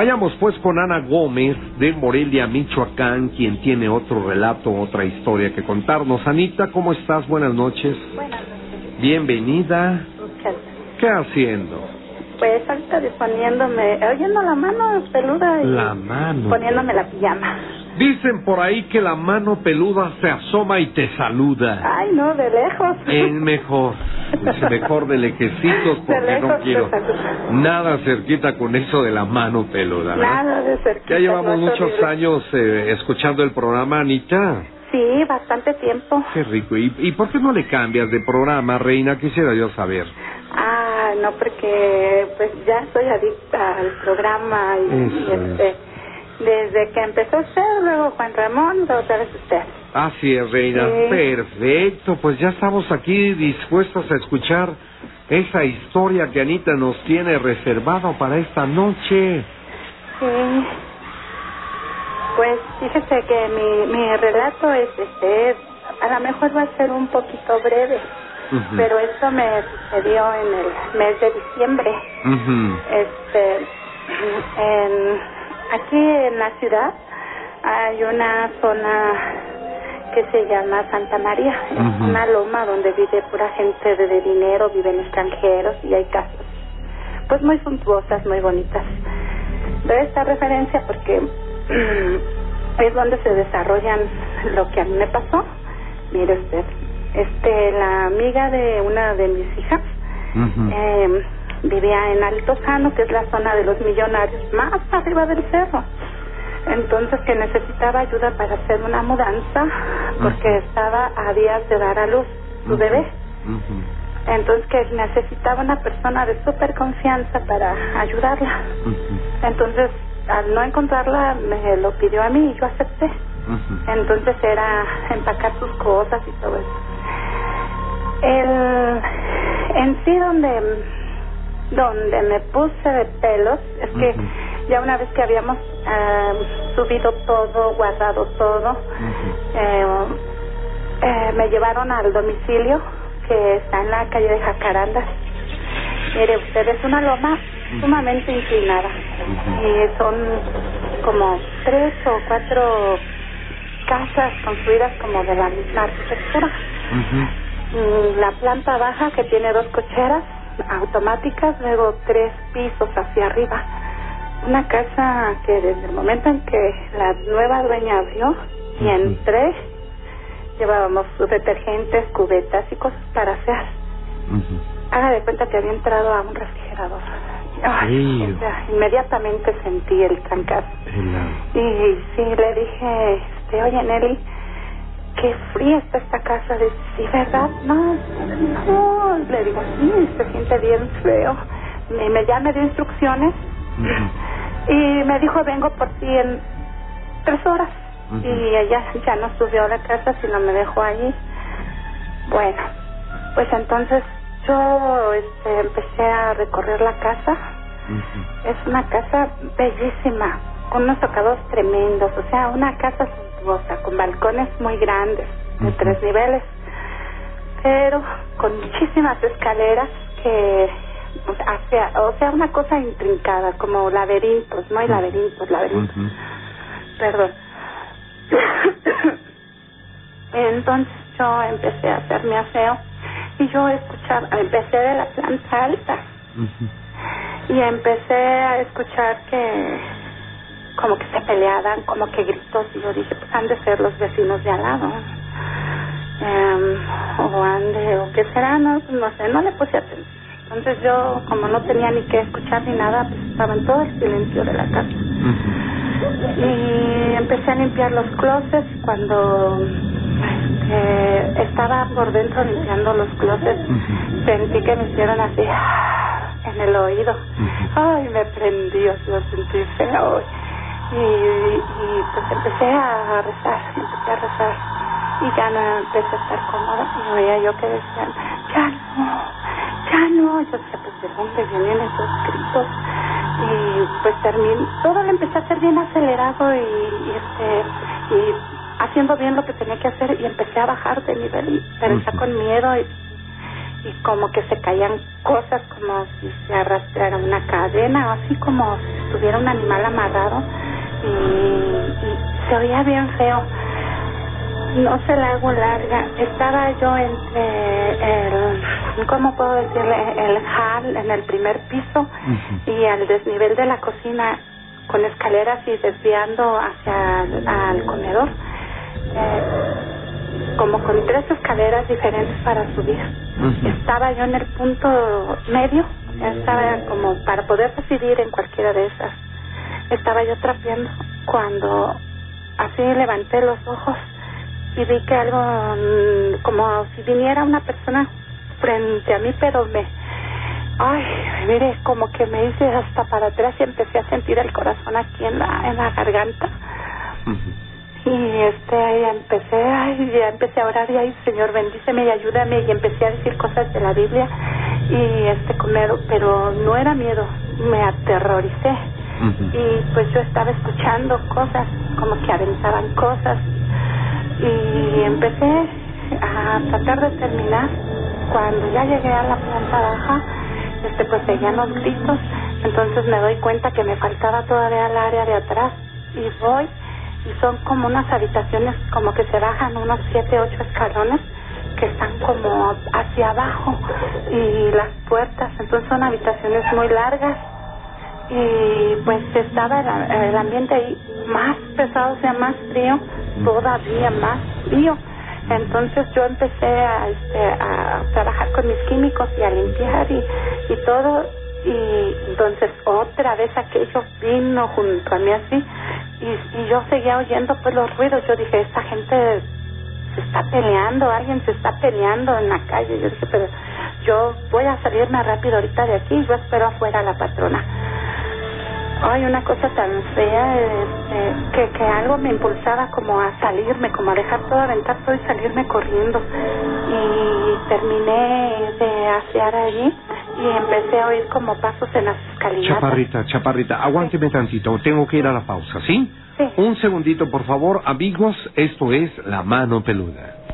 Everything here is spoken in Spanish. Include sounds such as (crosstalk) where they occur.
Vayamos pues con Ana Gómez de Morelia, Michoacán, quien tiene otro relato, otra historia que contarnos. Anita, ¿cómo estás? Buenas noches. Buenas noches. Bienvenida. Muchas gracias. ¿Qué haciendo? Pues ahorita disponiéndome, oyendo la mano peluda y La mano. poniéndome la pijama. Dicen por ahí que la mano peluda se asoma y te saluda. Ay, no, de lejos. Es mejor. Es mejor de lejecitos De porque no lejos quiero nada cerquita con eso de la mano peluda. ¿verdad? Nada de cerquita. Ya llevamos no muchos horrible. años eh, escuchando el programa, Anita. Sí, bastante tiempo. Qué rico. ¿Y, ¿Y por qué no le cambias de programa, Reina? Quisiera yo saber. Ah, no, porque pues ya soy adicta al programa y, este, desde que empezó usted, luego Juan Ramón, otra vez usted. Así es, Reina. Sí. Perfecto. Pues ya estamos aquí dispuestos a escuchar esa historia que Anita nos tiene reservado para esta noche. Sí. Pues fíjese que mi, mi relato es este, a lo mejor va a ser un poquito breve, pero esto me sucedió en el mes de diciembre. Este, en, aquí en la ciudad hay una zona que se llama Santa María, es una loma donde vive pura gente de, dinero, viven extranjeros y hay casas pues muy suntuosas, muy bonitas. Doy esta referencia porque (clears throat) es donde se desarrollan lo que a mí me pasó. Mire usted, este, la amiga de una de mis hijas eh, vivía en Altozano, que es la zona de los millonarios, más arriba del cerro. Entonces que necesitaba ayuda para hacer una mudanza porque estaba a días de dar a luz su bebé. Entonces que necesitaba una persona de súper confianza para ayudarla. Entonces al no encontrarla me lo pidió a mí y yo acepté. Entonces era empacar sus cosas y todo eso. El, en sí donde, donde me puse de pelos. Es que ya una vez que habíamos ah, subido todo, guardado todo, eh, eh, me llevaron al domicilio que está en la calle de Jacarandas. Mire, usted es una loma sumamente inclinada. Y son como tres o cuatro casas construidas como de la misma arquitectura. Mm, La planta baja que tiene dos cocheras automáticas, luego tres pisos hacia arriba. Una casa que desde el momento en que la nueva dueña abrió y entré, llevábamos sus detergentes, cubetas y cosas para hacer. Haga de cuenta que había entrado a un refrigerador. Ay, Frío. o sea, inmediatamente sentí el trancazo. Y sí, le dije, este, oye Nelly, qué fría está esta casa. Dice, sí, ¿verdad? No, no. Le digo, sí, se siente bien feo. Y me, ya me dio instrucciones y me dijo, vengo por ti en tres horas. Y ella ya no subió a la casa, sino me dejó allí. Bueno, pues entonces yo este, empecé a recorrer la casa. Es una casa bellísima, con unos tocados tremendos, o sea, una casa con balcones muy grandes, de tres niveles, pero con muchísimas escaleras que hacia, o sea, una cosa intrincada, como laberintos, no hay laberintos, laberintos, perdón. (coughs) Entonces yo empecé a hacer mi aseo y yo escuchaba, empecé de la planta alta. Y empecé a escuchar que como que se peleaban, como que gritos y yo dije, pues han de ser los vecinos de al lado. Em, o han de, o qué será, no, no sé, no le puse atención. Entonces yo, como no tenía ni que escuchar ni nada, pues estaba en todo el silencio de la casa. Y empecé a limpiar los closets cuando este, estaba por dentro limpiando los closets. Sentí que me hicieron así en el oído. Ay, me prendió, lo sentí feo. Y, y pues empecé a rezar, empecé a rezar. Y ya no empecé a estar cómoda. Y oía yo que decían, ya no, ya no. Yo decía, pues de dónde vienen esos gritos. Y pues terminé, todo lo empecé a hacer bien acelerado y, y este, y haciendo bien lo que tenía que hacer y empecé a bajar de nivel, y- pero ya con miedo y y como que se caían cosas como si se arrastrara una cadena, así como si estuviera un animal amarrado y, y se oía bien feo. No se la hago larga. Estaba yo entre el, ¿cómo puedo decirle? El hall en el primer piso y al desnivel de la cocina con escaleras y desviando hacia el al comedor. Eh, como con tres escaleras diferentes para subir. Estaba yo en el punto medio, estaba como para poder decidir en cualquiera de esas. Estaba yo trapeando cuando así levanté los ojos y vi que algo mm, como si viniera una persona frente a mí, pero me, ay, mire, como que me hice hasta para atrás y empecé a sentir el corazón aquí en la, en la garganta. Y este, ya empecé, ay, ya empecé a orar y ay, Señor, bendíceme y ayúdame y empecé a decir cosas de la Biblia y este, comer, pero no era miedo, me aterroricé. Y pues yo estaba escuchando cosas, como que aventaban cosas. Y empecé a tratar de terminar. Cuando ya llegué a la planta baja, este, pues seguían los gritos, entonces me doy cuenta que me faltaba todavía el área de atrás. Y voy y son como unas habitaciones como que se bajan unos siete, ocho escalones que están como hacia abajo y las puertas, entonces son habitaciones muy largas y pues estaba el, el ambiente ahí más pesado, o sea, más frío, todavía más frío. Entonces yo empecé a, este, a trabajar con mis químicos y a limpiar y, y todo. Y entonces otra vez aquello vino junto a mí así. Y, y yo seguía oyendo pues los ruidos. Yo dije esta gente se está peleando alguien se está peleando en la calle yo dije pero yo voy a salirme rápido ahorita de aquí yo espero afuera a la patrona ay una cosa tan fea este, que, que algo me impulsaba como a salirme como a dejar todo aventar todo y salirme corriendo y terminé de asear allí y empecé a oír como pasos en las escalinatas. Chaparrita, chaparrita, aguánteme tantito, tengo que ir a la pausa, ¿sí? Sí. Un segundito, por favor, amigos, esto es La Mano Peluda.